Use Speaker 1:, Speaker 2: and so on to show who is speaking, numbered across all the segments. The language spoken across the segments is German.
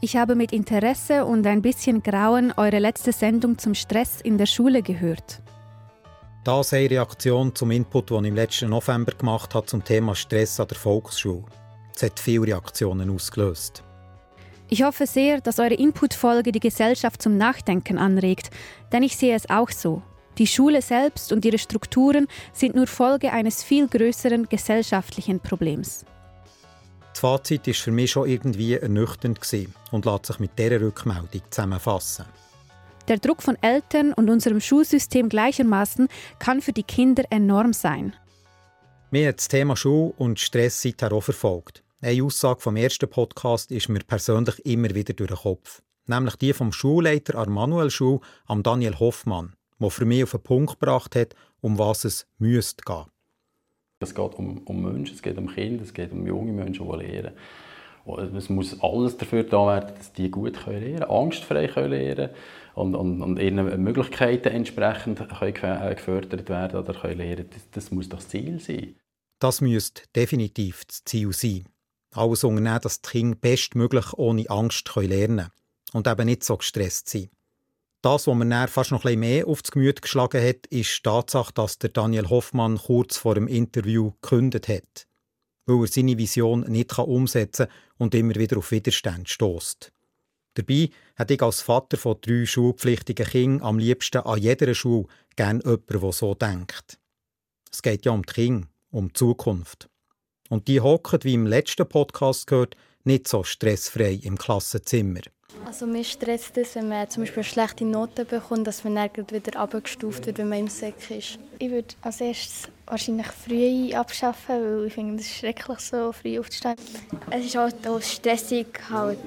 Speaker 1: Ich habe mit Interesse und ein bisschen Grauen eure letzte Sendung zum Stress in der Schule gehört.
Speaker 2: Das eine Reaktion zum Input, den ich im letzten November gemacht habe zum Thema Stress an der Volksschule. Es hat viele Reaktionen ausgelöst.
Speaker 1: Ich hoffe sehr, dass eure Inputfolge die Gesellschaft zum Nachdenken anregt, denn ich sehe es auch so. Die Schule selbst und ihre Strukturen sind nur Folge eines viel größeren gesellschaftlichen Problems.
Speaker 2: Das Fazit war für mich schon irgendwie ernüchternd und lässt sich mit dieser Rückmeldung zusammenfassen.
Speaker 1: Der Druck von Eltern und unserem Schulsystem gleichermaßen kann für die Kinder enorm sein.
Speaker 2: Mir hat das Thema Schule und Stress seither auch verfolgt. Eine Aussage vom ersten Podcast ist mir persönlich immer wieder durch den Kopf. Nämlich die vom Schulleiter an Manuel Schule, am Daniel Hoffmann, der für mich auf den Punkt gebracht hat, um was es müsste gehen.
Speaker 3: Es geht um, um Menschen, es geht um Kinder, es geht um junge Menschen, die lernen. Es muss alles dafür da werden, dass die gut lernen können, angstfrei lernen und, und, und ihren Möglichkeiten entsprechend können äh, gefördert werden oder können lernen. Das, das muss das Ziel sein.
Speaker 2: Das müsste definitiv das Ziel sein. Alles unternehmen, dass die Kinder bestmöglich ohne Angst lernen können und eben nicht so gestresst sind. Das, was mir fast noch ein bisschen mehr aufs Gemüt geschlagen hat, ist die Tatsache, dass der Daniel Hoffmann kurz vor dem Interview gekündigt hat, weil er seine Vision nicht umsetzen kann und immer wieder auf Widerstand stößt. Dabei hätte ich als Vater von drei schulpflichtigen Kindern am liebsten an jeder Schule gerne jemanden, der so denkt. Es geht ja um die Kinder, um die Zukunft. Und die hocken, wie im letzten Podcast gehört, nicht so stressfrei im Klassenzimmer.
Speaker 4: Also mir stresst es, wenn man zum Beispiel schlechte Noten bekommt, dass man dann wieder abgestuft wird, wenn man im Sek ist.
Speaker 5: Ich würde als erstes wahrscheinlich früh abschaffen, weil ich finde, es ist schrecklich, so früh aufzustehen.
Speaker 6: Es ist halt auch stressig, halt,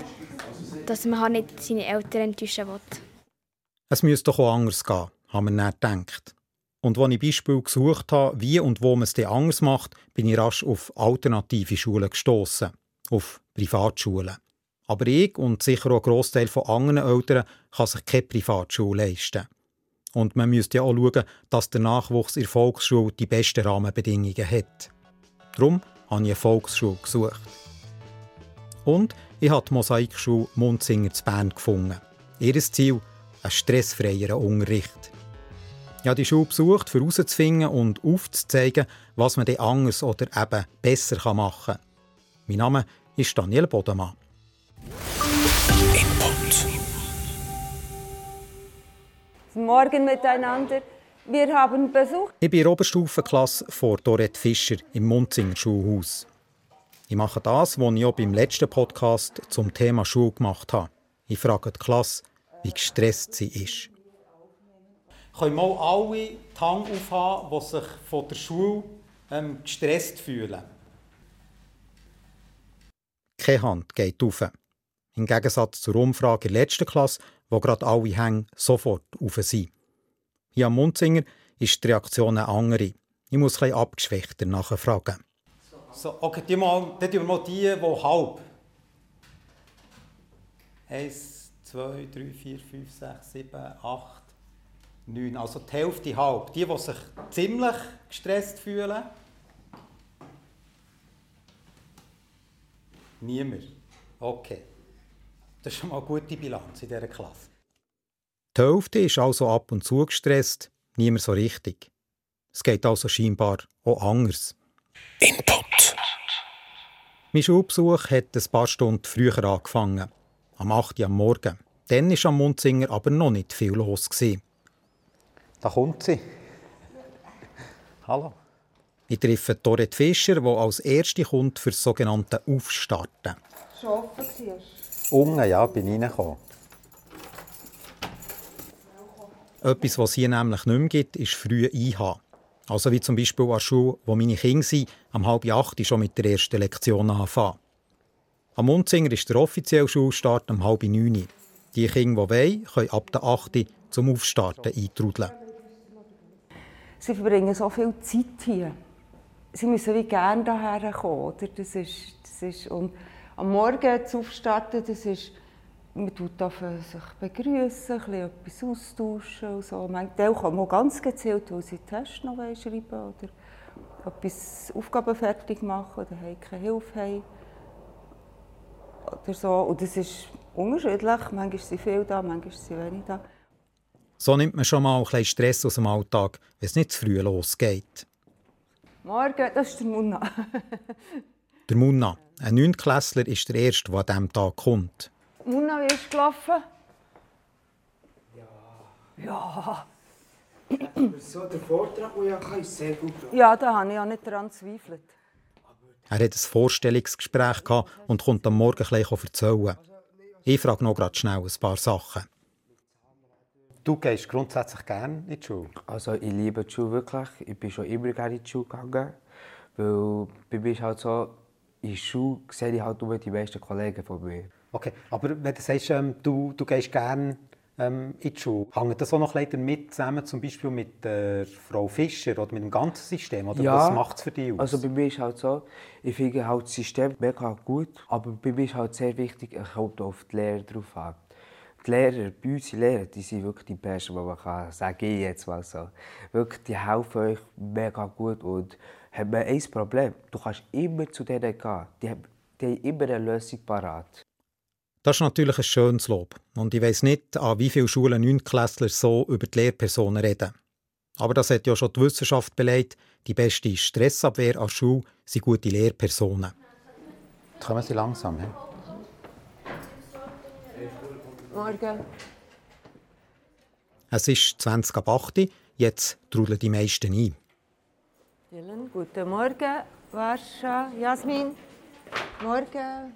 Speaker 6: dass man halt nicht seine Eltern enttäuschen will.
Speaker 2: Es müsste doch auch anders gehen, haben wir nicht gedacht. Und als ich Beispiele gesucht habe, wie und wo man es anders macht, bin ich rasch auf alternative Schulen gestoßen, auf Privatschulen. Aber ich und sicher auch ein Grossteil von anderen Eltern kann sich keine Privatschule leisten. Und man müsste ja auch schauen, dass der Nachwuchs in der Volksschule die besten Rahmenbedingungen hat. Darum habe ich eine Volksschule gesucht. Und ich habe die Mosaikschule Munzinger zu Bern gefunden. Ihr Ziel? Ein stressfreierer Unterricht. Ich habe die Schule besucht, um herauszufinden und aufzuzeigen, was man anders oder eben besser machen kann. Mein Name ist Daniel Bodemann.
Speaker 7: Morgen miteinander. Wir haben Besuch.
Speaker 2: Ich bin in der Oberstufenklasse vor Dorette Fischer im Munzinger Schulhaus. Ich mache das, was ich auch beim letzten Podcast zum Thema Schule gemacht habe. Ich frage die Klasse, wie gestresst sie ist. Können mal alle die Hand aufhaben, die sich von der Schule ähm, gestresst fühlen? Keine Hand geht auf. Im Gegensatz zur Umfrage in der letzten Klasse, wo gerade alle Hänge sofort auf sind. Hier am Munzinger ist die Reaktion eine andere. Ich muss etwas abgeschwächter nachfragen. So, okay, die mal, dann wir mal die, die halb. Eins, zwei, drei, vier, fünf, sechs, sieben, acht, neun. Also die Hälfte halb. Die, die sich ziemlich gestresst fühlen. Niemand. Okay. Das ist schon mal eine gute Bilanz in dieser Klasse. Die Hälfte ist also ab und zu gestresst, niemand so richtig. Es geht also scheinbar auch anders.
Speaker 7: Input.
Speaker 2: Mein Schulbesuch hat ein paar Stunden früher angefangen. Am 8. Uhr am Morgen. Dann war am Munzinger aber noch nicht viel los. Da kommt sie. Hallo. Ich treffe Dorette Fischer, die als erste kommt für das sogenannte Aufstarten.
Speaker 7: Schon offen
Speaker 2: Unten, ja, bin reingekommen. Etwas, was es hier nämlich nicht mehr gibt, ist früh IH. Also wie zum Beispiel an der Schule, wo meine Kinder sind, am halb acht schon mit der ersten Lektion anfangen. Am Munzinger ist der offizielle Schulstart um halb neun. Die Kinder, die wollen, können ab der 8 zum Aufstarten eintrudeln.
Speaker 7: Sie verbringen so viel Zeit hier. Sie müssen wie gerne hierher kommen. Oder? Das ist, das ist, und am Morgen zu aufstarten, das ist, man tut sich begrüßen, etwas austauschen und so. Manchmal kommen auch ganz gezielt, weil sie Tests noch schreiben oder etwas Aufgaben fertig machen oder keine Hilfe haben. Oder so. Und das ist, Unterschiedlich. Manchmal sind sie viel da, manchmal sind sie wenig da.
Speaker 2: So nimmt man schon mal ein bisschen Stress aus dem Alltag, wenn es nicht zu früh losgeht.
Speaker 7: Morgen, das ist der Munna.
Speaker 2: der Munna, ein Neuntklässler, ist der Erste, der an diesem Tag kommt.
Speaker 7: Munna, wie ist gelaufen? Ja. Ja.
Speaker 8: so, der Vortrag, den ich hatte, ist sehr gut
Speaker 7: Ja, da habe ich auch nicht daran gezweifelt.
Speaker 2: Er hat ein Vorstellungsgespräch und kommt am Morgen gleich erzählen. Ich frage noch gerade schnell ein paar Sachen. Du gehst grundsätzlich gerne in die Schule?
Speaker 8: Also ich liebe die Schule wirklich. Ich bin schon immer gerne in die Schule gegangen. Weil bei mir ist halt so, in der Schule sehe ich halt nur die besten Kollegen von mir.
Speaker 2: Okay, aber wenn du sagst, ähm, du, du gehst gerne ähm, in die Schule, hängt das auch noch leider mit zusammen, zum Beispiel mit äh, Frau Fischer oder mit dem ganzen System? Oder
Speaker 8: ja,
Speaker 2: was macht es für dich aus?
Speaker 8: Also bei mir ist halt so, ich finde halt das System mega gut, aber bei mir ist halt sehr wichtig, ich kommt auf die Lehrer drauf an die Lehrer, bei uns die Lehrer, die sind wirklich die Besten, die man kann sagen ich jetzt mal so. Wirklich, die helfen euch mega gut und haben ein Problem. Du kannst immer zu denen gehen. Die haben, die haben immer eine Lösung parat.
Speaker 2: Das ist natürlich ein schönes Lob. Und ich weiß nicht, an wie vielen Schulen Neuntklässler so über die Lehrpersonen reden. Aber das hat ja schon die Wissenschaft belegt. Die beste Stressabwehr an der Schule sind gute Lehrpersonen. Jetzt kommen Sie langsam. He?
Speaker 7: Morgen.
Speaker 2: Es ist 20 ab 8 jetzt trudeln die meisten ein.
Speaker 7: Dylan, guten Morgen. Warscha, Jasmin. Morgen.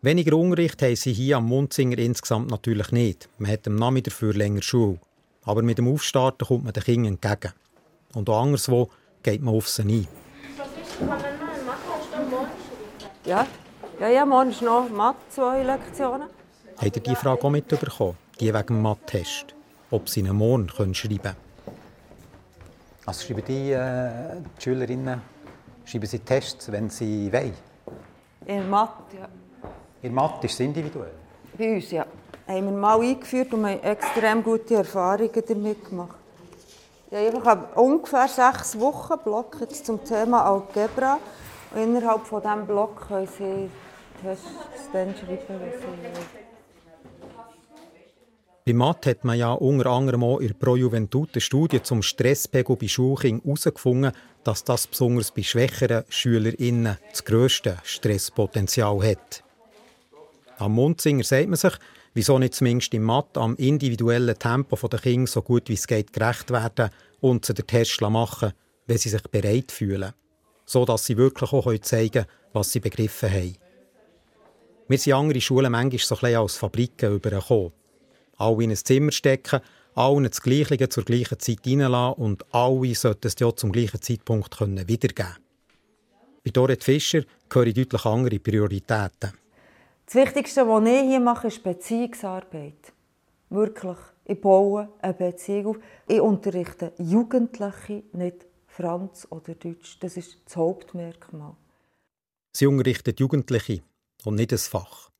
Speaker 2: Weniger Unterricht haben sie hier am Munzinger insgesamt natürlich nicht. Man hat am Nachmittag dafür länger Schule. Aber mit dem Aufstarten kommt man den Kindern entgegen. Und auch anderswo geht man auf sie ein.
Speaker 7: Ja, ja, ja morgen ist noch Mathe, zwei Lektionen.
Speaker 2: Habt ihr diese Frage auch mitbekommen? Die wegen dem Mathe-Test. Ob sie einen Morgen schreiben können. Also schreiben die, äh, die Schülerinnen schreiben sie Tests, wenn sie wollen?
Speaker 7: In Mathe, ja.
Speaker 2: In Mathe ist es individuell?
Speaker 7: Bei uns, ja. Haben wir mal eingeführt und haben extrem gute Erfahrungen damit gemacht. Ja, ich habe ungefähr sechs Wochen Block jetzt zum Thema Algebra. Und innerhalb von diesem Block können sie Tests dann schreiben, wenn sie wollen.
Speaker 2: Bei Mathe hat man ja unter anderem auch in der Pro Juventud Studie zum Stresspegel bei Schulkindern herausgefunden, dass das besonders bei schwächeren SchülerInnen das grösste Stresspotenzial hat. Am Mundzinger sagt man sich, wieso nicht zumindest im Mathe am individuellen Tempo der Kinder so gut wie es geht gerecht werden und sie den Test machen, wenn sie sich bereit fühlen. So dass sie wirklich auch zeigen können, was sie begriffen haben. Wir sind andere Schulen manchmal so ein bisschen als Fabriken übergekommen alle in ein Zimmer stecken, allen das Gleiche zur gleichen Zeit reinlassen und alle sollten es ja zum gleichen Zeitpunkt können wiedergeben Bei Dorrit Fischer gehören deutlich andere Prioritäten.
Speaker 7: Das Wichtigste, was ich hier mache, ist Beziehungsarbeit. Wirklich. Ich baue eine Beziehung auf. Ich unterrichte Jugendliche, nicht Franz oder Deutsch. Das ist das Hauptmerkmal.
Speaker 2: Sie unterrichtet Jugendliche und nicht ein Fach.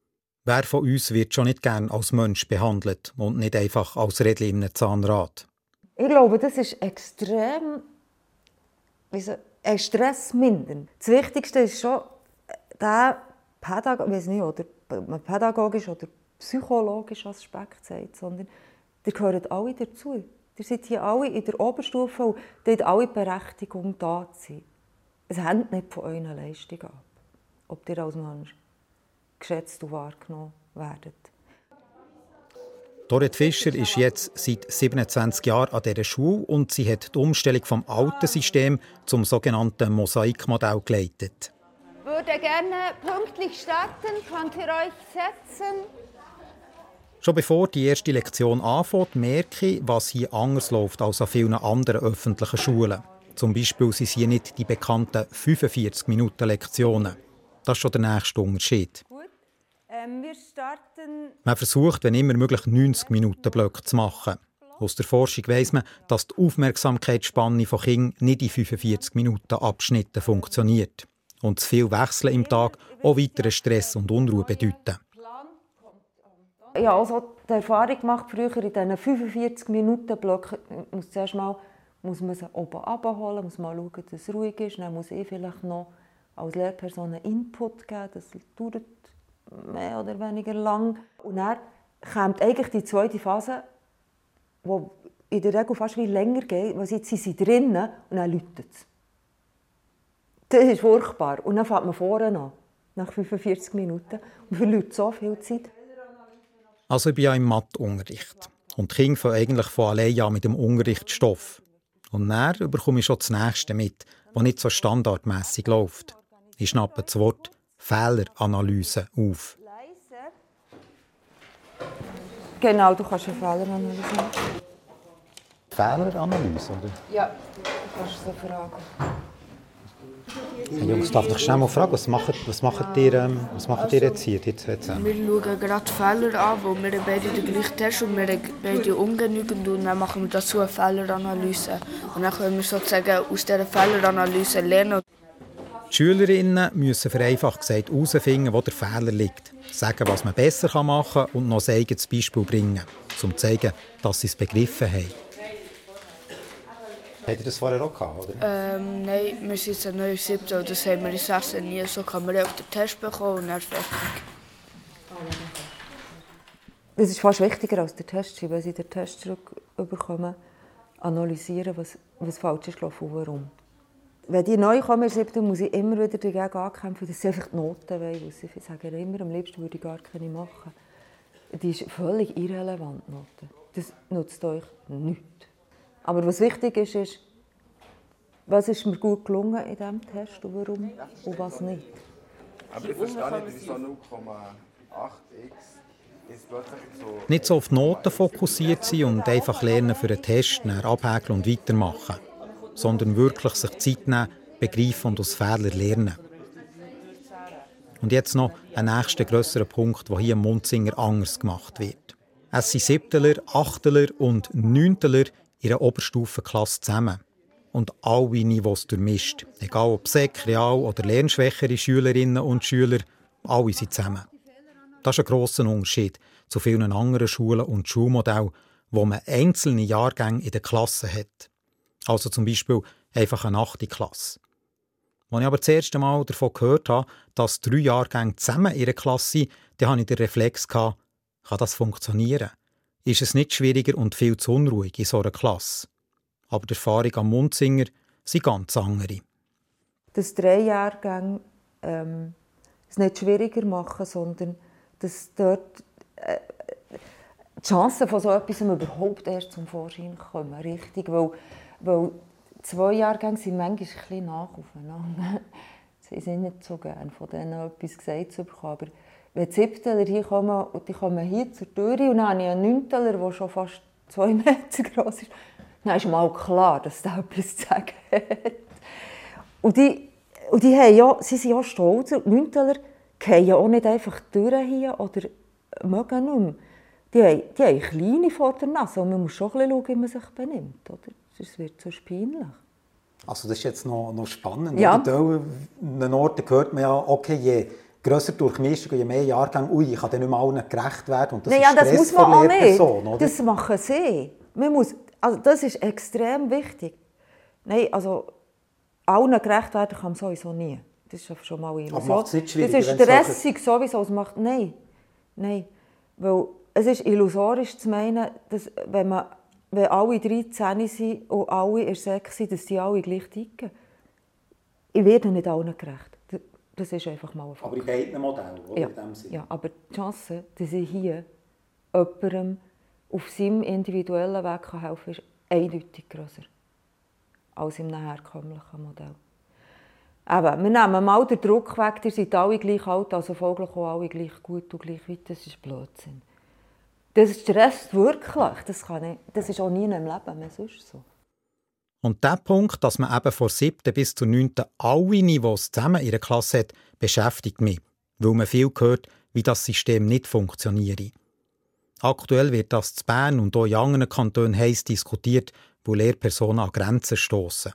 Speaker 2: Wer von uns wird schon nicht gern als Mensch behandelt und nicht einfach als Rädchen im Zahnrad?
Speaker 7: Ich glaube, das ist extrem ein stressmindernd. Das Wichtigste ist schon, der Pädag weiß nicht, oder pädagogisch oder psychologisch Aspekt sagt, sondern ihr gehört alle dazu. Ihr seid hier alle in der Oberstufe und ihr habt alle Berechtigung da zu sein. Es hängt nicht von euren Leistungen ab, ob ihr als Mensch geschätzt und wahrgenommen werden.
Speaker 2: Dorrit Fischer ist jetzt seit 27 Jahren an dieser Schule und sie hat die Umstellung vom alten System zum sogenannten Mosaikmodell geleitet.
Speaker 7: Ich würde gerne pünktlich starten. Könnt ihr euch setzen?
Speaker 2: Schon bevor die erste Lektion anfängt, merke ich, was hier anders läuft als an vielen anderen öffentlichen Schulen. Zum Beispiel sind hier nicht die bekannten 45 Minuten Lektionen. Das ist schon der nächste Unterschied.
Speaker 7: Ähm, wir starten...
Speaker 2: Man versucht, wenn immer möglich, 90 Minuten Blöcke zu machen. Aus der Forschung weiss man, dass die Aufmerksamkeitsspanne von Kindern nicht in 45 Minuten Abschnitten funktioniert. Und zu viel Wechseln im Tag auch weiteren Stress und Unruhe bedeuten.
Speaker 7: Ich habe also die Erfahrung gemacht, früher in diesen 45 Minuten Blöcken muss zuerst mal muss man sie oben abholen, muss mal schauen, dass es ruhig ist. Dann muss ich vielleicht noch als Lehrperson einen Input geben, das dauert mehr oder weniger lang. Und dann kommt eigentlich die zweite Phase, die in der Regel fast wie länger geht, weil jetzt sind drinnen und dann läutet es. Das ist furchtbar. Und dann fängt man vorne an, nach 45 Minuten, und verliert so viel Zeit.
Speaker 2: Also ich bin ja im Matheunterricht. Und die Kinder eigentlich von allein an mit dem Unterrichtsstoff. Und dann bekomme ich schon das Nächste mit, was nicht so standardmäßig läuft. Ich schnappe das Wort Fehleranalyse auf.
Speaker 7: Genau, du kannst eine Fehleranalyse machen.
Speaker 2: Fehleranalyse, oder?
Speaker 7: Ja, du kannst so fragen.
Speaker 2: Hey Jungs, darf ich schnell mal fragen, was macht, was macht, ihr, ähm, was macht ihr jetzt hier? Jetzt, jetzt, ähm?
Speaker 9: Wir schauen gerade Fehler an, wo wir beide den gleichen Test und wir beide ungenügend und dann machen wir dazu eine Fehleranalyse. Und dann können wir sozusagen aus dieser Fehleranalyse lernen.
Speaker 2: Die Schülerinnen müssen vereinfacht gesagt herausfinden, wo der Fehler liegt, sagen, was man besser machen kann und noch ein eigenes Beispiel bringen, um zu zeigen, dass sie es begriffen haben. Habt ihr das vorher auch gehabt, oder?
Speaker 9: Ähm, nein, wir sind jetzt neu im siebten und das haben wir in sechsten nie. So kann man auf den Test bekommen und dann fertig.
Speaker 7: Das ist fast wichtiger als der Test, weil sie den Test zurückbekommen, analysieren, was, was falsch ist gelaufen und warum. Wenn die neu kommen in siebten, muss ich immer wieder dagegen ankämpfen, dass sie einfach die Noten wollen. Sie sagen immer, am liebsten würde ich gar keine machen. Die ist völlig irrelevant, Noten. Das nutzt euch nichts. Aber was wichtig ist, ist, was ist mir gut gelungen in diesem Test und warum und was nicht.
Speaker 10: Aber ich verstehe nicht, wieso 0,8x ist plötzlich so...
Speaker 2: Nicht so auf die Noten fokussiert sein und einfach lernen für einen Test, abhäkeln und weitermachen. Sondern wirklich sich Zeit nehmen, begreifen und aus Fehlern lernen. Und jetzt noch ein nächster grösserer Punkt, der hier im Munzinger anders gemacht wird. Es sind Siebteler, Achteler und Neunteler in einer Oberstufenklasse zusammen. Und alle Niveaus durchmischt. Egal ob Sek, Real oder lernschwächere Schülerinnen und Schüler, alle sind zusammen. Das ist ein grosser Unterschied zu vielen anderen Schulen und Schulmodellen, wo man einzelne Jahrgänge in der Klasse hat. Also zum Beispiel einfach eine achte Klasse. Als ich aber das erste Mal davon gehört habe, dass drei Jahrgänge zusammen in einer Klasse sind, dann hatte ich den Reflex, kann das funktionieren? ist es nicht schwieriger und viel zu unruhig in so einer Klasse. Aber die Erfahrung am Munzinger sind ganz andere.
Speaker 7: Dass drei Jahrgänge ähm, es nicht schwieriger machen, sondern dass dort äh, die Chancen von so etwas überhaupt erst zum Vorschein kommen. Richtig, weil, weil zwei Jahrgänge sind manchmal ein bisschen nach aufeinander. Sie sind nicht so gerne von denen etwas gesagt zu bekommen. Aber wenn Siebteler hier kommen und die kommen hier zur Tür und dann habe ich einen Neunteler, der schon fast zwei Meter groß ist, dann ist mal klar, dass der etwas zu sagen hat. Und die, und die haben ja, sie sind ja stolz. Die Neunteler gehen ja auch nicht einfach durch hier oder mögen nicht mehr. Die haben, die haben kleine vor der Nase und man muss schon ein bisschen schauen, wie man sich benimmt. Oder? Sonst wird es so peinlich.
Speaker 2: Also das ist jetzt noch, noch spannend.
Speaker 7: Ja.
Speaker 2: An den Orten hört man ja, okay, je grösser Durchmischung, je mehr Jahrgänge, ui, ich kann dann nicht mehr allen gerecht werden. Und das
Speaker 7: naja,
Speaker 2: ist
Speaker 7: das
Speaker 2: Stress
Speaker 7: muss man auch nicht.
Speaker 2: Lehrpersonen, oder?
Speaker 7: Das machen sie. Man muss, also das ist extrem wichtig. Nein, also allen gerecht werden kann man sowieso nie. Das ist schon mal eine Illusion.
Speaker 2: nicht
Speaker 7: Das ist stressig sowieso. Es macht, nein, nein. Weil es ist illusorisch zu meinen, dass wenn, man, wenn alle 13 sind und alle in der Sek sind, dass die alle gleich ticken. Ich werde nicht allen gerecht. Das ist einfach mal ein Fakt.
Speaker 2: Aber in beiden Modellen, oder?
Speaker 7: Ja,
Speaker 2: In dem Sinne.
Speaker 7: ja, aber die Chance, dass ich hier jemandem auf seinem individuellen Weg helfen kann, ist eindeutig grösser als einem herkömmlichen Modell. Eben, wir nehmen mal den Druck weg, ihr seid alle gleich alt, also folglich auch alle gleich gut und gleich weit. Das ist Blödsinn. Das stresst wirklich. Das, kann ich, das ist auch nie im Leben mehr sonst so.
Speaker 2: Und der Punkt, dass man eben von 7. bis zur 9. alle Niveaus zusammen in der Klasse hat, beschäftigt mich, weil man viel hört, wie das System nicht funktioniert. Aktuell wird das zu Bern und auch in anderen Kantonen heiß diskutiert, wo Lehrpersonen an Grenzen stoßen.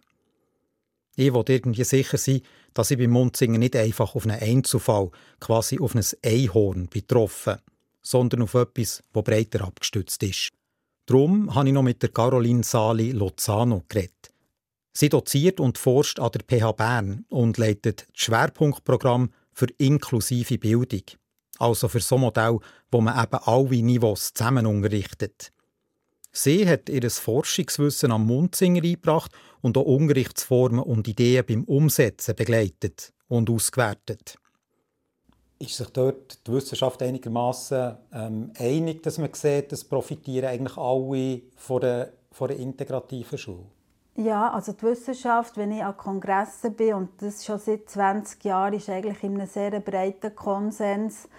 Speaker 2: Ich will irgendwie sicher sein, dass ich beim Mundsingen nicht einfach auf einen Einzelfall, quasi auf ein Einhorn betroffen, sondern auf etwas, das breiter abgestützt ist. Darum habe ich noch mit der Caroline Sali Lozano geredet. Sie doziert und forscht an der PH Bern und leitet das Schwerpunktprogramm für inklusive Bildung. also für so Modell, wo man eben alle Niveaus zusammen unterrichtet. Sie hat ihr Forschungswissen am Munzinger eingebracht und auch Unterrichtsformen und Ideen beim Umsetzen begleitet und ausgewertet. Ist sich dort die Wissenschaft einigermaßen ähm, einig, dass man sieht, dass profitieren eigentlich alle von der, von der integrativen Schule?
Speaker 11: Ja, also die Wissenschaft, wenn ich an Kongressen bin, und das schon seit 20 Jahren, ist eigentlich in einem sehr breiten Konsens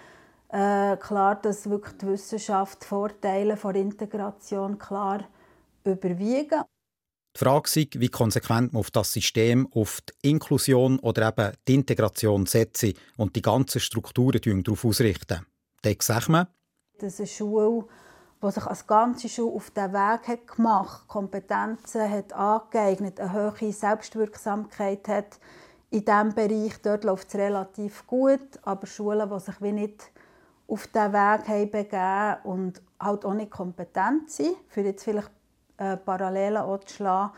Speaker 11: äh, klar, dass wirklich die Wissenschaft Vorteile der Integration klar überwiegen.
Speaker 2: Die Frage ist, wie konsequent man auf das System, auf die Inklusion oder eben die Integration setzt und die ganzen Strukturen darauf ausrichten. Dann sagt man,
Speaker 11: dass eine Schule die sich als ganze Schule auf den Weg hat gemacht Kompetenzen hat angeeignet, eine hohe Selbstwirksamkeit hat in diesem Bereich. Dort läuft es relativ gut, aber Schulen, die sich wie nicht auf diesen Weg haben begeben und halt auch nicht kompetent sind, für jetzt vielleicht Parallelen zu schlagen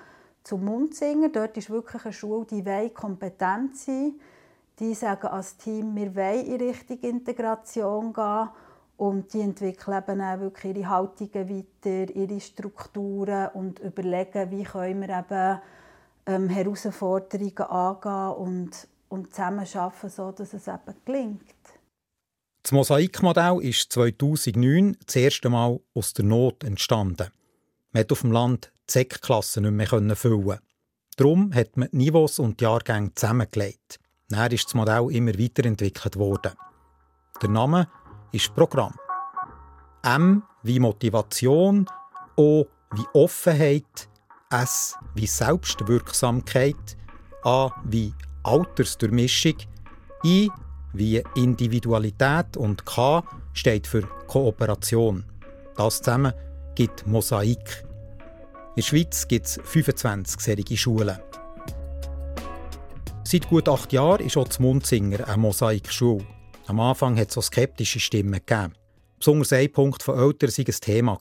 Speaker 11: zum Mundzinger. Dort ist wirklich eine Schule, die will kompetent sein. Die sagen als Team, wir wollen in Richtung Integration gehen und die entwickeln eben auch wirklich ihre Haltungen weiter, ihre Strukturen und überlegen, wie können wir eben ähm, Herausforderungen angehen und, und zusammen arbeiten, sodass es eben gelingt.
Speaker 2: Das Mosaikmodell ist 2009 das erste Mal aus der Not entstanden. Man konnte auf dem Land die Sekklassen nicht mehr füllen. Darum hat man die Niveaus und die Jahrgänge zusammengelegt. Dann ist das Modell immer weiterentwickelt worden. Der Name ist Programm. M wie Motivation, O wie Offenheit, S wie Selbstwirksamkeit, A wie Altersdurchmischung, I wie Individualität und K steht für Kooperation. Das zusammen gibt Mosaik. In der Schweiz gibt es 25 solche Schulen. Seit gut acht Jahren ist auch Munzinger eine Mosaikschule. Am Anfang hat es auch skeptische Stimmen gegeben. Besonders ein Punkt von Eltern war ein Thema.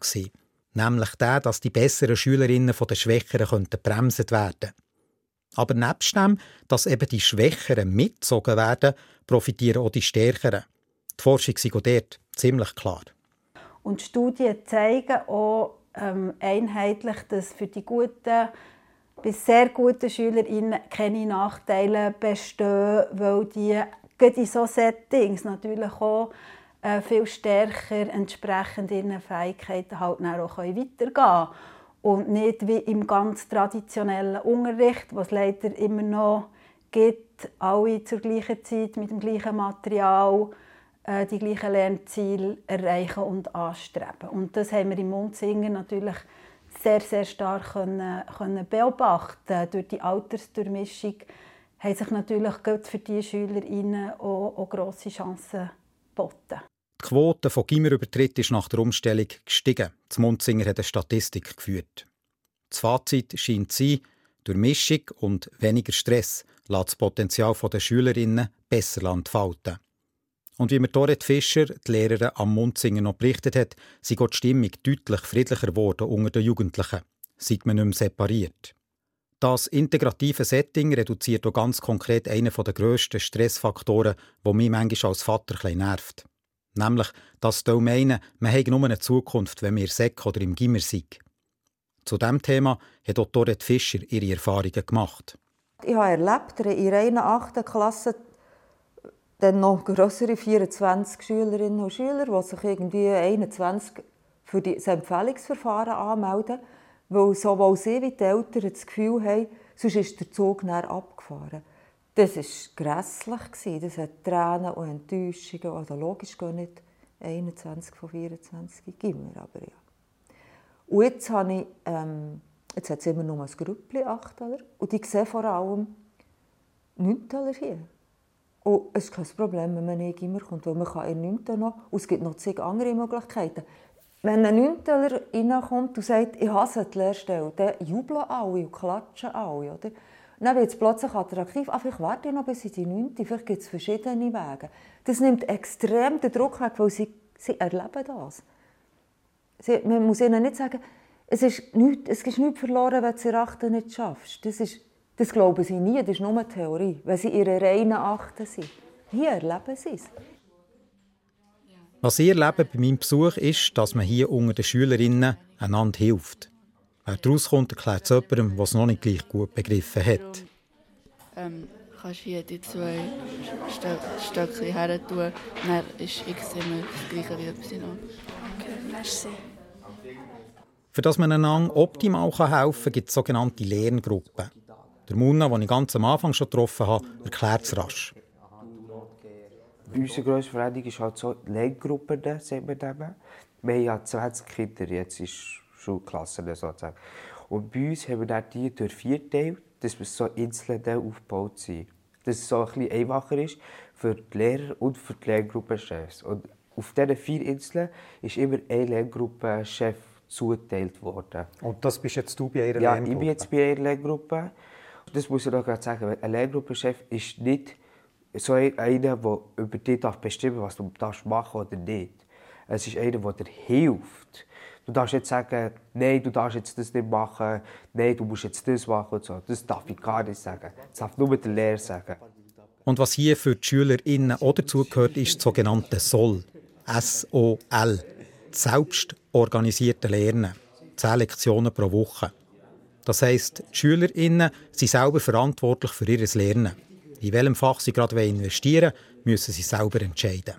Speaker 2: Nämlich der, dass die besseren Schülerinnen von den Schwächeren bremsen werden Aber nebst dem, dass eben die Schwächeren mitgezogen werden, profitieren auch die Stärkeren. Die Forschung ist auch dort ziemlich klar.
Speaker 11: Und Studien zeigen auch ähm, einheitlich, dass für die guten bis sehr guten Schülerinnen keine Nachteile bestehen, weil die gerade in solchen Settings natürlich auch äh, viel stärker entsprechend ihren Fähigkeiten halt auch weitergehen können. Und nicht wie im ganz traditionellen Unterricht, was leider immer noch gibt, alle zur gleichen Zeit mit dem gleichen Material äh, die gleichen Lernziele erreichen und anstreben. Und das haben wir im Mundsingen natürlich sehr, sehr stark können, können beobachten. Durch die Altersdurchmischung haben sich natürlich gerade für diese SchülerInnen auch, auch grosse Chancen geboten.
Speaker 2: Die Quote von Gimmerübertritt ist nach der Umstellung gestiegen. Das Munzinger hat eine Statistik geführt. Das Fazit scheint zu sein, durch Mischung und weniger Stress lässt das Potenzial der Schülerinnen besser entfalten. Und wie mir Dorrit Fischer, die Lehrerin am Munzinger, noch berichtet hat, sei die Stimmung deutlich friedlicher geworden unter den Jugendlichen, seit man nicht mehr separiert. Das integrative Setting reduziert auch ganz konkret einen der grössten Stressfaktoren, der mich manchmal als Vater ein nervt. Nämlich, dass die meinen, man habe nur eine Zukunft, wenn wir Sek oder im Gimmer sind. Zu diesem Thema hat auch Dorette Fischer ihre Erfahrungen gemacht.
Speaker 7: Ich habe erlebt, in einer 8. Klasse dann noch größere 24 Schülerinnen und Schüler, die sich irgendwie 21 für das Empfehlungsverfahren anmelden weil sowohl sie wie die Eltern das Gefühl haben, sonst ist der Zug näher abgefahren. Das war grässlich. Das hat Tränen und Enttäuschungen. Also logisch gar nicht 21 von 24 immer, aber ja. Und jetzt, habe ich, ähm, jetzt hat es immer noch ein Grüppli Achttaler und die sehen vor allem Neuntaler hier. Und es ist kein Problem, wenn man nicht immer kommt, weil man kann in Neunten noch, und es gibt noch zig andere Möglichkeiten. Wenn ein Neunteler reinkommt und sagt, ich hasse die Lehrstelle, dann jubeln alle und klatschen alle. Oder? dann wird es plötzlich attraktiv. Ah, vielleicht warte ich noch bis in die 9. Vielleicht gibt es verschiedene Wege. Das nimmt extrem den Druck weg, weil sie, sie erleben das. Sie, man muss ihnen nicht sagen, es ist nichts, es ist nichts verloren, wenn du sie Achten nicht schaffst. Das, ist, das glauben sie nie, das ist nur eine Theorie, wenn sie ihre reinen Achten sind. Hier erleben sie es.
Speaker 2: Was ich erlebe bei meinem Besuch ist, dass man hier unter den Schülerinnen einander hilft. Wer daraus kommt, erklärt es jemandem, der es noch nicht gleich gut begriffen hat.
Speaker 9: Ähm, kannst hier die zwei Stö Stöckchen her tun, dann ist X immer das gleiche wie etwas in
Speaker 4: Okay, merci.
Speaker 2: Für das man einander optimal helfen kann, gibt es sogenannte Lerngruppen. Der Muna, den ich ganz am Anfang schon getroffen habe, erklärt es rasch.
Speaker 8: Unsere grösste Veränderung ist halt so Lerngruppen, sagt man dem. Wir haben ja 20 Kinder, jetzt ist Schulklassen sozusagen. Und bei uns haben wir dann die durch vier geteilt, dass wir so Inseln aufgebaut sind. Dass es so ein bisschen einfacher ist für die Lehrer und für die Lehrgruppenchefs. Und auf diesen vier Inseln ist immer ein Lehrgruppenchef zugeteilt worden.
Speaker 2: Und das bist jetzt du bei Ihrer
Speaker 8: ja,
Speaker 2: Lerngruppe?
Speaker 8: Ja, ich bin jetzt bei Ihrer Lerngruppe. Das muss ich noch gerade sagen. Ein Lehrgruppenchef ist nicht so einer, der über dich bestimmen darf, was du machen oder nicht. Es ist einer, der dir hilft. Du darfst jetzt sagen, nein, du darfst jetzt das nicht machen, nein, du musst jetzt das machen und so. Das darf ich gar nicht sagen. Das darf nur der Lehrer sagen.
Speaker 2: Und was hier für die SchülerInnen auch dazugehört, ist das sogenannte SOL. S-O-L. Selbstorganisierte Lernen. Zehn Lektionen pro Woche. Das heisst, die SchülerInnen sind selber verantwortlich für ihr Lernen. In welchem Fach sie gerade investieren wollen, müssen sie selber entscheiden.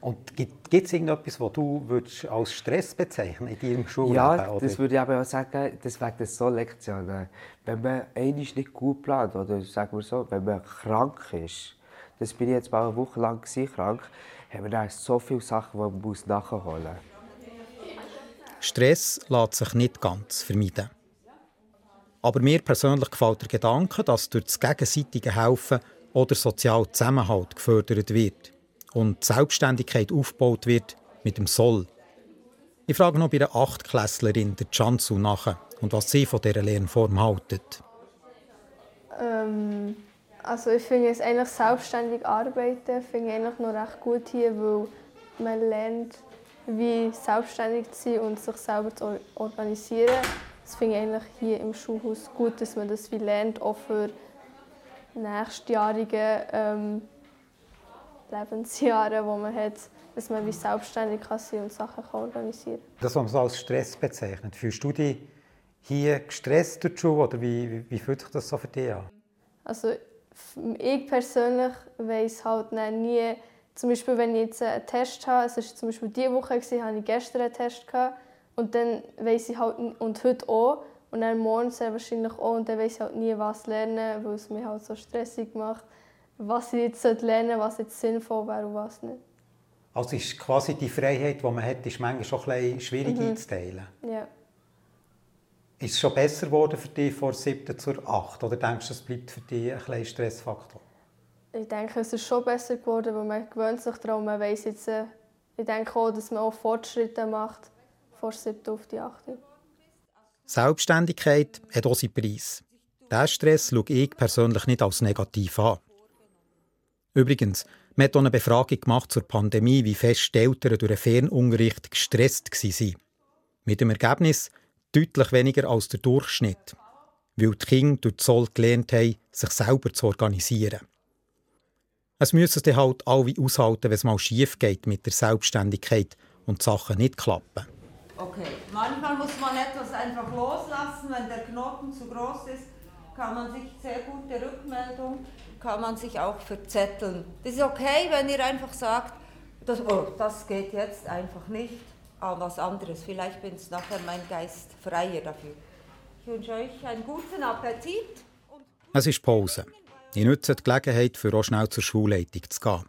Speaker 2: Und gibt es irgendetwas, was du würdest als Stress bezeichnen in deinem Schulleben?
Speaker 8: Ja, das würde ich aber auch sagen, das wegen der so Lektionen. Wenn man einmal nicht gut plant, oder sagen wir so, wenn man krank ist, das bin ich jetzt mal eine Woche lang krank, haben wir dann so viele Sachen, die man muss nachholen muss.
Speaker 2: Stress lässt sich nicht ganz vermeiden. Aber mir persönlich gefällt der Gedanke, dass durch das gegenseitige Helfen oder sozialer Zusammenhalt gefördert wird und die Selbstständigkeit aufgebaut wird mit dem Soll. Ich frage noch bei der Achtklässlerin, der Chansu, nach und was sie von dieser Lernform haltet.
Speaker 4: Ähm, also ich finde es eigentlich selbstständig arbeiten finde ich noch recht gut hier, weil man lernt, wie selbstständig zu sein und sich selber zu organisieren. Das finde ich eigentlich hier im Schulhaus gut, dass man das wie lernt, auch für nächstjährige ähm, Lebensjahre, wo man hat, dass man wie selbstständig kann sein und Sachen kann organisieren kann.
Speaker 2: Das, was man so als Stress bezeichnet, fühlst du dich hier gestresst durch die Schule oder wie, wie, wie fühlt sich das so für dich an?
Speaker 4: Also ich persönlich weiß halt nie, zum Beispiel wenn ich jetzt einen Test habe, es war zum Beispiel diese Woche, hatte ich gestern einen Test gehabt, und dann weiß ich halt, und heute auch, und dann morgen sehr wahrscheinlich auch, und dann weiß ich halt nie, was lernen, weil es mich halt so stressig macht was ich jetzt lernen sollte, was jetzt sinnvoll wäre und was nicht.
Speaker 2: Also ist quasi die Freiheit, die man hat, ist manchmal schon ein bisschen schwierig mhm. einzuteilen.
Speaker 4: Ja.
Speaker 2: Ist es schon besser geworden für dich vor 7 zur 8 oder denkst du, es bleibt für dich ein kleiner Stressfaktor?
Speaker 4: Ich denke, es ist schon besser geworden, weil man gewöhnt sich daran, man weiss jetzt, äh, ich denke auch, dass man auch Fortschritte macht von 7 auf die 8.
Speaker 2: Selbstständigkeit hat auch seinen Preis. Diesen Stress schaue ich persönlich nicht als negativ an. Übrigens, man hat auch eine Befragung gemacht zur Pandemie, wie fest Eltern durch den Fernunterricht gestresst waren. Mit dem Ergebnis deutlich weniger als der Durchschnitt, weil die Kinder durch die Zoll gelernt haben, sich selber zu organisieren. Es müssen dann halt alle aushalten, wenn es mal schief geht mit der Selbstständigkeit und die Sachen nicht klappen.
Speaker 7: Okay, manchmal muss man etwas einfach loslassen, wenn der Knoten zu groß ist, kann man sich sehr gute Rückmeldung kann man sich auch verzetteln. Das ist okay, wenn ihr einfach sagt, das, oh, das geht jetzt einfach nicht an was anderes. Vielleicht bin es nachher mein Geist freier dafür. Ich wünsche euch einen guten Appetit.
Speaker 2: Es ist Pause. Ich nutze die Gelegenheit, für auch schnell zur Schulleitung zu gehen.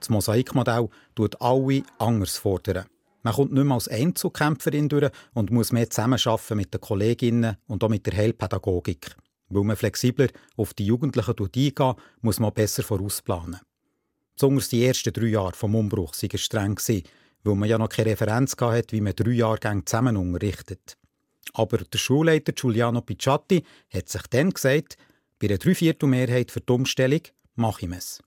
Speaker 2: Das Mosaikmodell tut alle anders fordern. Man kommt nicht mehr als Einzelkämpferin durch und muss mehr zusammenarbeiten mit den Kolleginnen und auch mit der Heilpädagogik. Weil man flexibler auf die Jugendlichen eingehen muss man besser vorausplanen. Besonders die ersten drei Jahre vom Umbruch waren streng, weil man ja noch keine Referenz hatte, wie man drei Jahrgänge zusammen unterrichtet. Aber der Schulleiter Giuliano Picciatti hat sich dann gesagt, bei einer Dreiviertelmehrheit für die Umstellung mache ich es.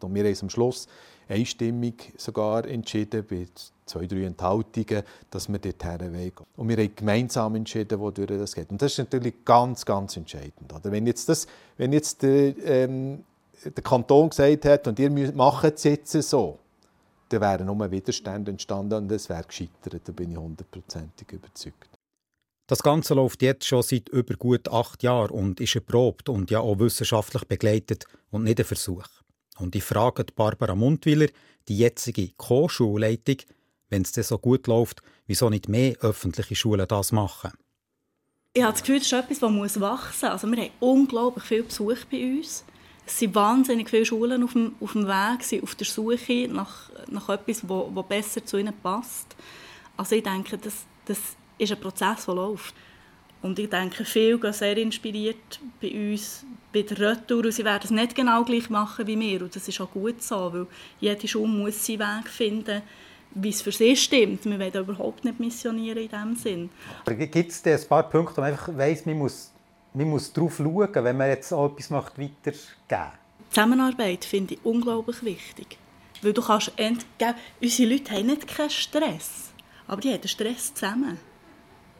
Speaker 12: Und wir haben am Schluss einstimmig sogar entschieden, bei zwei, drei Enthaltungen, dass wir dorthin wollen. Und wir haben gemeinsam entschieden, wodurch das geht. Und das ist natürlich ganz, ganz entscheidend. Oder? Wenn jetzt, das, wenn jetzt der, ähm, der Kanton gesagt hat, und ihr macht es jetzt so, dann wären nur Widerstände entstanden und es wäre gescheitert, da bin ich hundertprozentig überzeugt.
Speaker 2: Das Ganze läuft jetzt schon seit über gut acht Jahren und ist erprobt und ja auch wissenschaftlich begleitet und nicht ein Versuch. Und ich frage Barbara Mundwiller, die jetzige Co-Schulleitung, wenn es so gut läuft, wieso nicht mehr öffentliche Schulen das machen?
Speaker 13: Ich habe das Gefühl, das ist etwas, das muss wachsen muss. Also wir haben unglaublich viel Besuch bei uns. Es sind wahnsinnig viele Schulen auf dem, auf dem Weg, sind auf der Suche nach, nach etwas, das besser zu ihnen passt. Also ich denke, das, das ist ein Prozess, der läuft. Und ich denke, viele gehen sehr inspiriert bei uns bei der Retour. Und sie werden es nicht genau gleich machen wie wir. Und das ist auch gut so, weil jede Schule muss seinen Weg finden, wie es für sie stimmt. Wir wollen überhaupt nicht missionieren in diesem Sinn.
Speaker 2: Gibt es ein paar Punkte, wo man einfach weiss, man muss, man muss darauf schauen, wenn man jetzt auch etwas weitergeben möchte?
Speaker 13: Zusammenarbeit finde ich unglaublich wichtig. Weil du kannst entgegen... Unsere Leute haben nicht keinen Stress, aber die haben den Stress zusammen.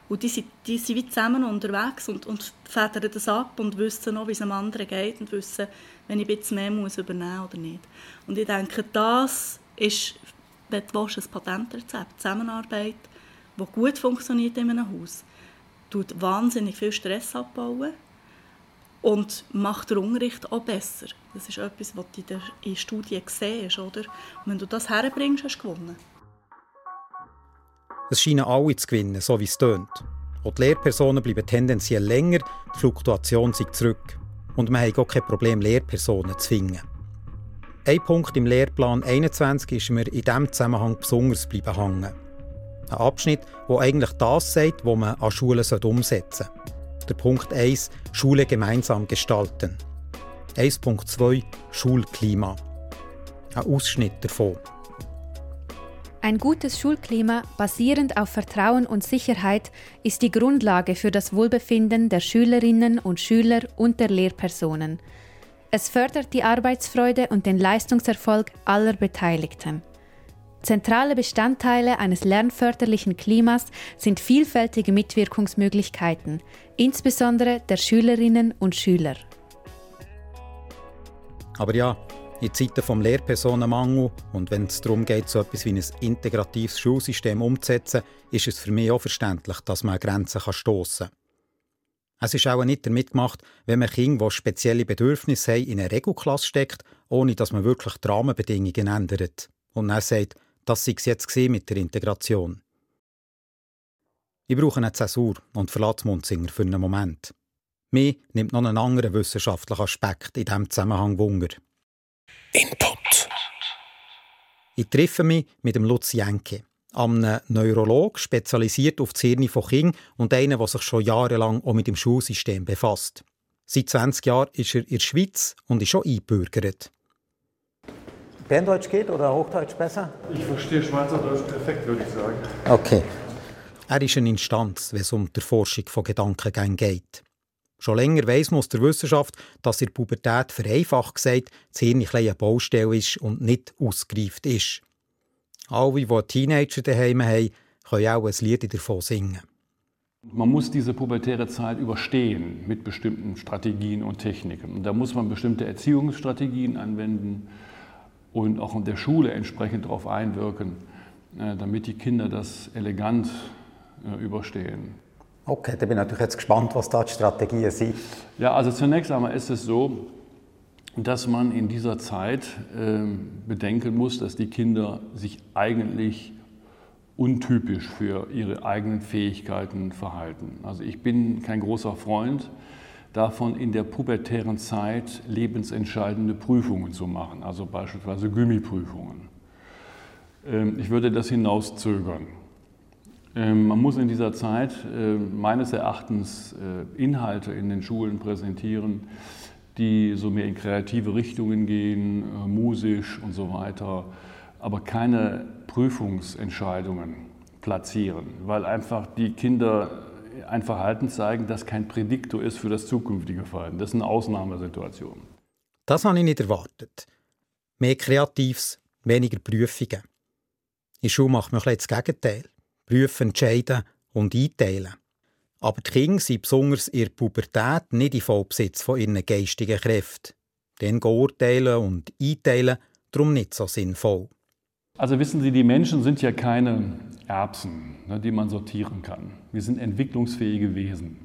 Speaker 13: Und die sind, die sind wie zusammen unterwegs und, und federn das ab und wissen noch, wie es dem anderen geht und wissen, wenn ich ein bisschen mehr muss übernehmen oder nicht. Und ich denke, das ist, wenn du ein Patentrezept. Zusammenarbeit, die gut funktioniert in einem Haus, tut wahnsinnig viel Stress abbauen und macht den Unterricht auch besser. Das ist etwas, was du in der Studie siehst. Oder? Und wenn du das herbringst, hast du gewonnen.
Speaker 2: Es scheinen alle zu gewinnen, so wie es tönt. Auch die Lehrpersonen bleiben tendenziell länger, die Fluktuation sinkt zurück. Und wir haben auch kein Problem, Lehrpersonen zu finden. Ein Punkt im Lehrplan 21 ist mir in diesem Zusammenhang besonders bleiben hängen. Ein Abschnitt, der eigentlich das sagt, was man an Schulen umsetzen sollte. Der Punkt 1 Schule gemeinsam gestalten. 1.2 Schulklima. Ein Ausschnitt davon.
Speaker 1: Ein gutes Schulklima basierend auf Vertrauen und Sicherheit ist die Grundlage für das Wohlbefinden der Schülerinnen und Schüler und der Lehrpersonen. Es fördert die Arbeitsfreude und den Leistungserfolg aller Beteiligten. Zentrale Bestandteile eines lernförderlichen Klimas sind vielfältige Mitwirkungsmöglichkeiten, insbesondere der Schülerinnen und Schüler.
Speaker 2: Aber ja, in Zeiten des Lehrpersonenmangel und wenn es darum geht, so etwas wie ein integratives Schulsystem umzusetzen, ist es für mich auch verständlich, dass man an Grenzen stoßen kann. Es ist auch nicht damit gemacht, wenn man Kinder, die spezielle Bedürfnisse haben, in eine Regelklasse steckt, ohne dass man wirklich die Rahmenbedingungen ändert. Und dann sagt, das sei es jetzt mit der Integration. Ich brauche eine Zäsur und verlasse Munzinger für einen Moment. Mir nimmt noch einen anderen wissenschaftlichen Aspekt in diesem Zusammenhang Wunder. Input. Ich treffe mich mit dem Lutz Jenke, einem Neurolog, spezialisiert auf das Hirn von Kindern und einem, der sich schon jahrelang auch mit dem Schulsystem befasst. Seit 20 Jahren ist er in der Schweiz und ist schon eingebürgert.
Speaker 14: Berndeutsch geht oder Hochdeutsch besser?
Speaker 15: Ich verstehe Schweizerdeutsch perfekt, würde ich sagen.
Speaker 2: Okay. Er ist eine Instanz, wenn es um die Forschung von Gedankengängen geht. Schon länger weiss man aus der Wissenschaft, dass in der Pubertät vereinfacht gesagt das Hirn ein eine Baustelle ist und nicht ausgereift ist. Alle, die Teenager daheim haben, können auch ein Lied davon singen.
Speaker 16: Man muss diese pubertäre Zeit überstehen mit bestimmten Strategien und Techniken. Und da muss man bestimmte Erziehungsstrategien anwenden und auch in der Schule entsprechend darauf einwirken, äh, damit die Kinder das elegant äh, überstehen.
Speaker 14: Okay, da bin ich natürlich jetzt gespannt, was da die Strategien sind.
Speaker 16: Ja, also zunächst einmal ist es so, dass man in dieser Zeit äh, bedenken muss, dass die Kinder sich eigentlich untypisch für ihre eigenen Fähigkeiten verhalten. Also ich bin kein großer Freund davon, in der pubertären Zeit lebensentscheidende Prüfungen zu machen, also beispielsweise Gummiprüfungen. Ähm, ich würde das hinauszögern. Ähm, man muss in dieser Zeit äh, meines Erachtens äh, Inhalte in den Schulen präsentieren, die so mehr in kreative Richtungen gehen, äh, musisch und so weiter, aber keine Prüfungsentscheidungen platzieren, weil einfach die Kinder ein Verhalten zeigen, das kein Prädiktor ist für das zukünftige Verhalten. Das ist eine Ausnahmesituation.
Speaker 2: Das habe ich nicht erwartet. Mehr Kreatives, weniger Prüfungen. In der Schule macht man ein das Gegenteil prüfen, entscheiden und einteilen. Aber die Kinder sind besonders in der Pubertät nicht in Vollbesitz von ihren geistigen Kräften. Dann urteilen und einteilen darum nicht so sinnvoll.
Speaker 16: Also wissen Sie, die Menschen sind ja keine Erbsen, ne, die man sortieren kann. Wir sind entwicklungsfähige Wesen.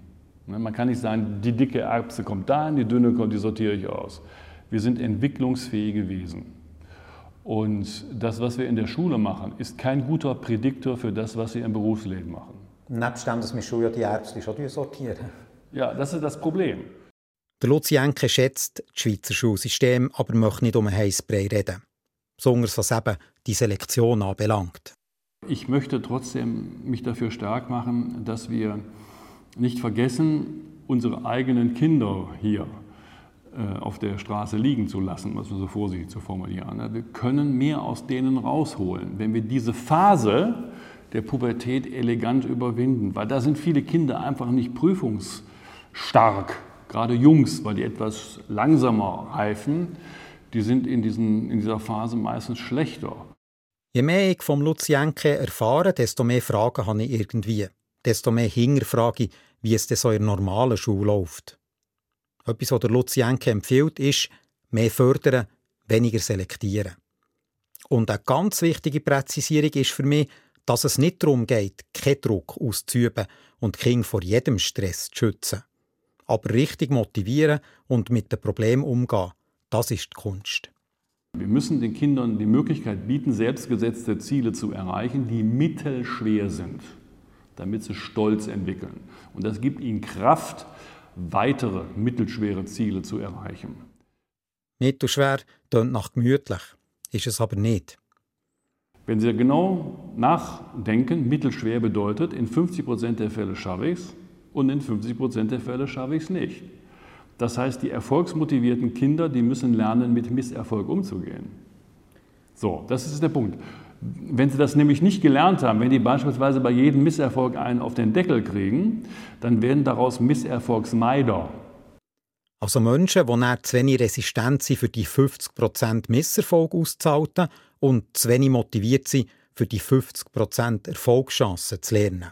Speaker 16: Ne, man kann nicht sagen, die dicke Erbse kommt dahin, die dünne kommt, die sortiere ich aus. Wir sind entwicklungsfähige Wesen. Und das, was wir in der Schule machen, ist kein guter Prädiktor für das, was Sie im Berufsleben machen.
Speaker 17: Nebst dem, dass wir schon ja die Erbsen schon sortieren.
Speaker 16: Ja, das ist das Problem.
Speaker 2: Der Lucienke schätzt das Schweizer Schulsystem, aber möchte nicht um einen Heißbrei reden. Besonders was eben die Selektion anbelangt.
Speaker 16: Ich möchte trotzdem mich dafür stark machen, dass wir nicht vergessen, unsere eigenen Kinder hier äh, auf der Straße liegen zu lassen, was wir so vorsichtig zu formulieren. Wir können mehr aus denen rausholen, wenn wir diese Phase der Pubertät elegant überwinden, weil da sind viele Kinder einfach nicht prüfungsstark, gerade Jungs, weil die etwas langsamer reifen, die sind in, diesen, in dieser Phase meistens schlechter.
Speaker 2: Je mehr ich vom Lucienke erfahre, desto mehr Fragen habe ich irgendwie. Desto mehr hinterfrage wie es denn so in der normalen Schule läuft. Etwas, was der Lucienke empfiehlt, ist, mehr fördern, weniger selektieren. Und eine ganz wichtige Präzisierung ist für mich, dass es nicht darum geht, keinen Druck auszuüben und Kinder vor jedem Stress zu schützen. Aber richtig motivieren und mit dem Problem umgehen, das ist die Kunst.
Speaker 16: Wir müssen den Kindern die Möglichkeit bieten, selbstgesetzte Ziele zu erreichen, die mittelschwer sind, damit sie Stolz entwickeln. Und das gibt ihnen Kraft, weitere mittelschwere Ziele zu erreichen.
Speaker 2: Mittelschwer tönt nach gemütlich, ist es aber nicht.
Speaker 16: Wenn Sie genau nachdenken, mittelschwer bedeutet, in 50 Prozent der Fälle schaffe ich es und in 50 Prozent der Fälle schaffe ich es nicht. Das heißt, die erfolgsmotivierten Kinder, die müssen lernen, mit Misserfolg umzugehen. So, das ist der Punkt. Wenn sie das nämlich nicht gelernt haben, wenn die beispielsweise bei jedem Misserfolg einen auf den Deckel kriegen, dann werden daraus Misserfolgsmeider.
Speaker 2: Also Menschen, die nicht zu wenig resistent sind für die 50% Misserfolg auszuhalten und zu wenig motiviert sind, für die 50% Erfolgschancen zu lernen.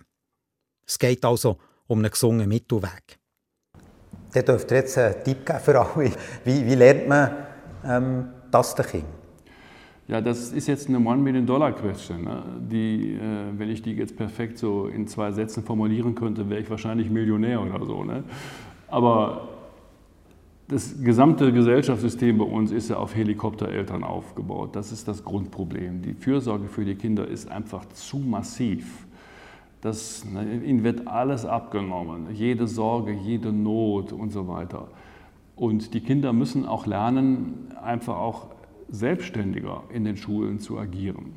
Speaker 2: Es geht also um einen gesungenen Mittelweg.
Speaker 17: Der dürfte jetzt einen Tipp geben für alle. Wie, wie lernt man ähm, das den Kindern?
Speaker 16: Ja, das ist jetzt eine One-Million-Dollar-Question. Ne? äh, wenn ich die jetzt perfekt so in zwei Sätzen formulieren könnte, wäre ich wahrscheinlich Millionär oder so. Ne? Aber das gesamte Gesellschaftssystem bei uns ist ja auf Helikoptereltern aufgebaut. Das ist das Grundproblem. Die Fürsorge für die Kinder ist einfach zu massiv. Das, ne, ihnen wird alles abgenommen, jede Sorge, jede Not und so weiter. Und die Kinder müssen auch lernen, einfach auch selbstständiger in den Schulen zu agieren.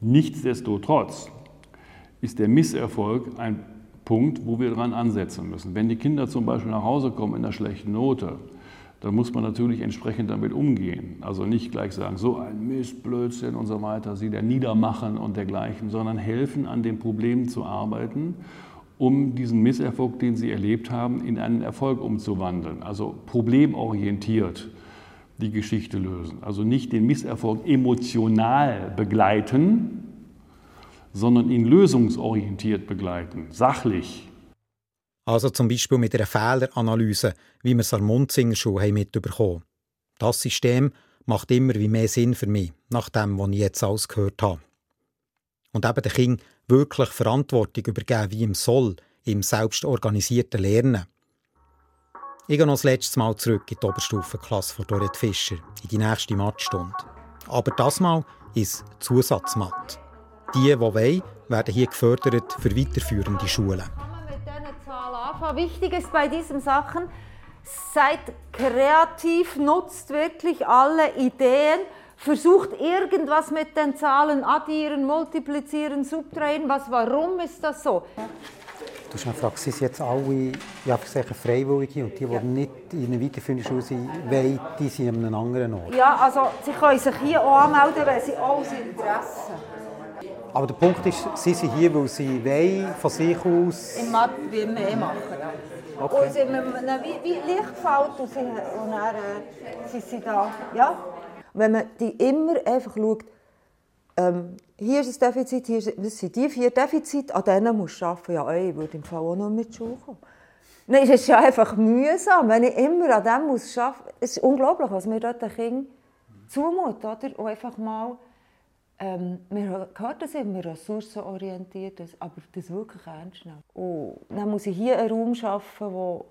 Speaker 16: Nichtsdestotrotz ist der Misserfolg ein Punkt, wo wir daran ansetzen müssen. Wenn die Kinder zum Beispiel nach Hause kommen in einer schlechten Note, dann muss man natürlich entsprechend damit umgehen. Also nicht gleich sagen, so ein Mist, Blödsinn und so weiter, sie dann niedermachen und dergleichen, sondern helfen, an den Problemen zu arbeiten, um diesen Misserfolg, den sie erlebt haben, in einen Erfolg umzuwandeln. Also problemorientiert die Geschichte lösen. Also nicht den Misserfolg emotional begleiten, sondern ihn lösungsorientiert begleiten, sachlich.
Speaker 2: Also zum Beispiel mit einer Fehleranalyse, wie wir es an Munzinger-Schule mitbekommen Das System macht immer wie mehr Sinn für mich, nach dem, was ich jetzt alles gehört habe. Und eben den Kindern wirklich Verantwortung übergeben, wie im Soll, im selbstorganisierten Lernen. Ich gehe noch das letzte Mal zurück in die Oberstufenklasse von Dorette Fischer, in die nächste Mathstunde. Aber das Mal ist Zusatzmatt. Die, die wollen, werden hier gefördert für weiterführende Schulen.
Speaker 11: Wichtig ist bei diesen Sachen, seid kreativ, nutzt wirklich alle Ideen, versucht irgendwas mit den Zahlen addieren, multiplizieren, subtrahieren. Was, warum ist das so?
Speaker 17: Du hast gefragt, sind jetzt alle ja, Freiwillige und die, die nicht in einer weiterführenden Schule sind, wollen, die sind an einem anderen Ort?
Speaker 11: Ja, also sie können sich hier auch anmelden, wenn sie alles Interesse
Speaker 17: Aber der Punkt ist, sie sind hier, weil sie wollen, von sich aus...
Speaker 11: Im Mathe wie mehr machen. Okay. Und sie haben wie, wie Licht gefällt und, sie, und dann äh, sind sie da. Ja? Wenn man die immer einfach schaut, ähm, hier ist ein Defizit, hier ist, das sind die vier Defizite, an denen muss du arbeiten. Ja, ey, ich würde im Fall auch noch mit Schule kommen. Nein, es ist ja einfach mühsam, wenn ich immer an dem muss arbeiten muss. Es ist unglaublich, was mir dort ein Kind zumut, oder? Und einfach mal
Speaker 7: ähm, wir gehört das immer, ressourcenorientiert, aber das wirklich ernst nehmen. Und dann muss ich hier einen Raum schaffen, wo,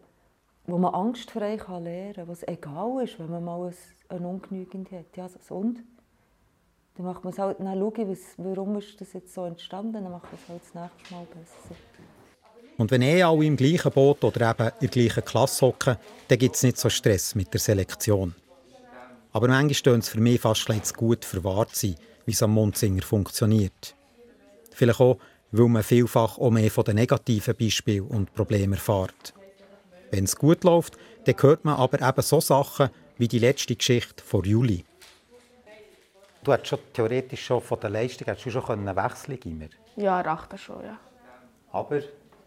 Speaker 7: wo man angstfrei kann lernen kann, wo es egal ist, wenn man mal eine Ungenügend hat. Ja, und? Dann macht man es halt, dann schaue ich, was, warum ist das jetzt so entstanden, dann macht man es halt das nächste Mal besser.
Speaker 2: Und wenn eh alle im gleichen Boot oder eben in der gleichen Klasse hocken, dann gibt es nicht so Stress mit der Selektion. Aber manchmal stehen es für mich fast zu gut verwahrt sein, wie es am Munzinger funktioniert. Vielleicht auch, weil man vielfach auch mehr von den negativen Beispielen und Problemen erfährt. Wenn es gut läuft, dann hört man aber eben so Sachen wie die letzte Geschichte von Juli.
Speaker 17: Du hättest schon theoretisch schon von der Leistung hättest du schon wechseln können.
Speaker 18: Ja, Rachter schon, ja.
Speaker 17: Aber?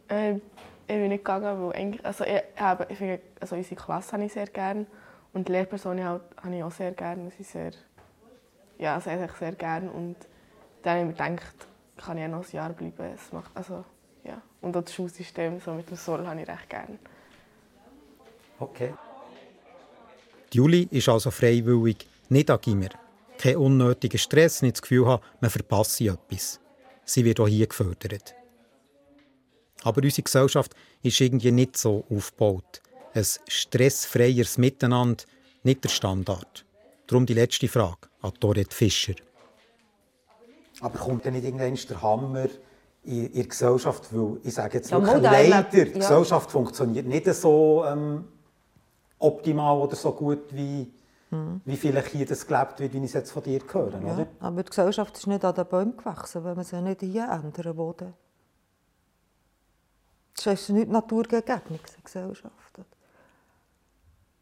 Speaker 18: Äh, ich bin nicht gegangen, weil eigentlich, also ich, habe, ich finde, also unsere Klasse habe ich sehr gerne und die Lehrpersonen halt, habe ich auch sehr gerne. Sie sehr, ja, sehr, sehr gerne und dann habe ich mir gedacht, kann ich auch noch ein Jahr bleiben. Es macht, also, ja. Und auch das Schulsystem so mit dem Soll habe ich recht gerne.
Speaker 17: Okay.
Speaker 2: Die Juli ist also freiwillig nicht an Gimmer. Kein unnötiger Stress, nicht das Gefühl haben, man verpasse etwas. Sie wird auch hier gefördert. Aber unsere Gesellschaft ist irgendwie nicht so aufgebaut. Ein stressfreieres Miteinander, nicht der Standard. Darum die letzte Frage an Dorette Fischer.
Speaker 17: Aber kommt denn nicht irgendwann der Hammer in, der Gesellschaft? Weil ich sage jetzt wirklich ja, leider, die Gesellschaft funktioniert nicht so ähm, optimal oder so gut, wie, wie vielleicht hier das gelebt wird, wie ich es jetzt von dir höre. Ja, oder?
Speaker 7: Aber die Gesellschaft ist nicht an den Bäumen gewachsen, wenn man sie nicht hier ändern würde. Das ist nicht naturgegeben, eine Gesellschaft.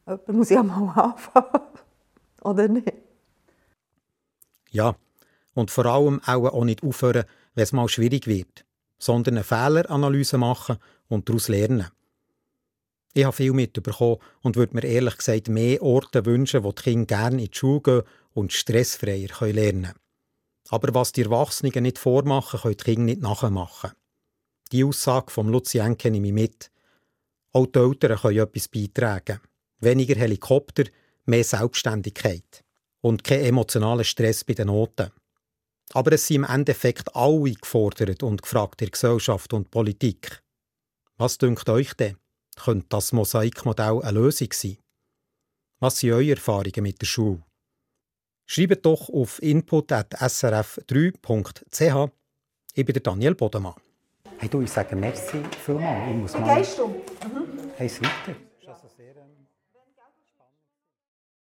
Speaker 7: Jemand muss ja mal anfangen. Oder nicht?
Speaker 2: Ja, und vor allem auch nicht aufhören, wenn es mal schwierig wird, sondern eine Fehleranalyse machen und daraus lernen. Ich habe viel mitbekommen und würde mir ehrlich gesagt mehr Orte wünschen, wo die Kinder gerne in die Schule gehen und stressfreier lernen können. Aber was die Erwachsenen nicht vormachen, können die Kinder nicht nachmachen. Die Aussage von Lucien kenne ich mit. Auch die Eltern können etwas beitragen. Weniger Helikopter, mehr Selbstständigkeit. Und kein emotionaler Stress bei den Noten. Aber es sind im Endeffekt alle gefordert und gefragt in der Gesellschaft und Politik. Was dünkt euch denn? Könnte das Mosaikmodell eine Lösung sein? Was sind eure Erfahrungen mit der Schule? Schreibt doch auf input.srf3.ch. Ich bin Daniel Bodemann.
Speaker 17: Hey du, ich sage merci vielmals. Ich muss
Speaker 11: mal... Gehst du? Mhm.
Speaker 17: Hey, weiter.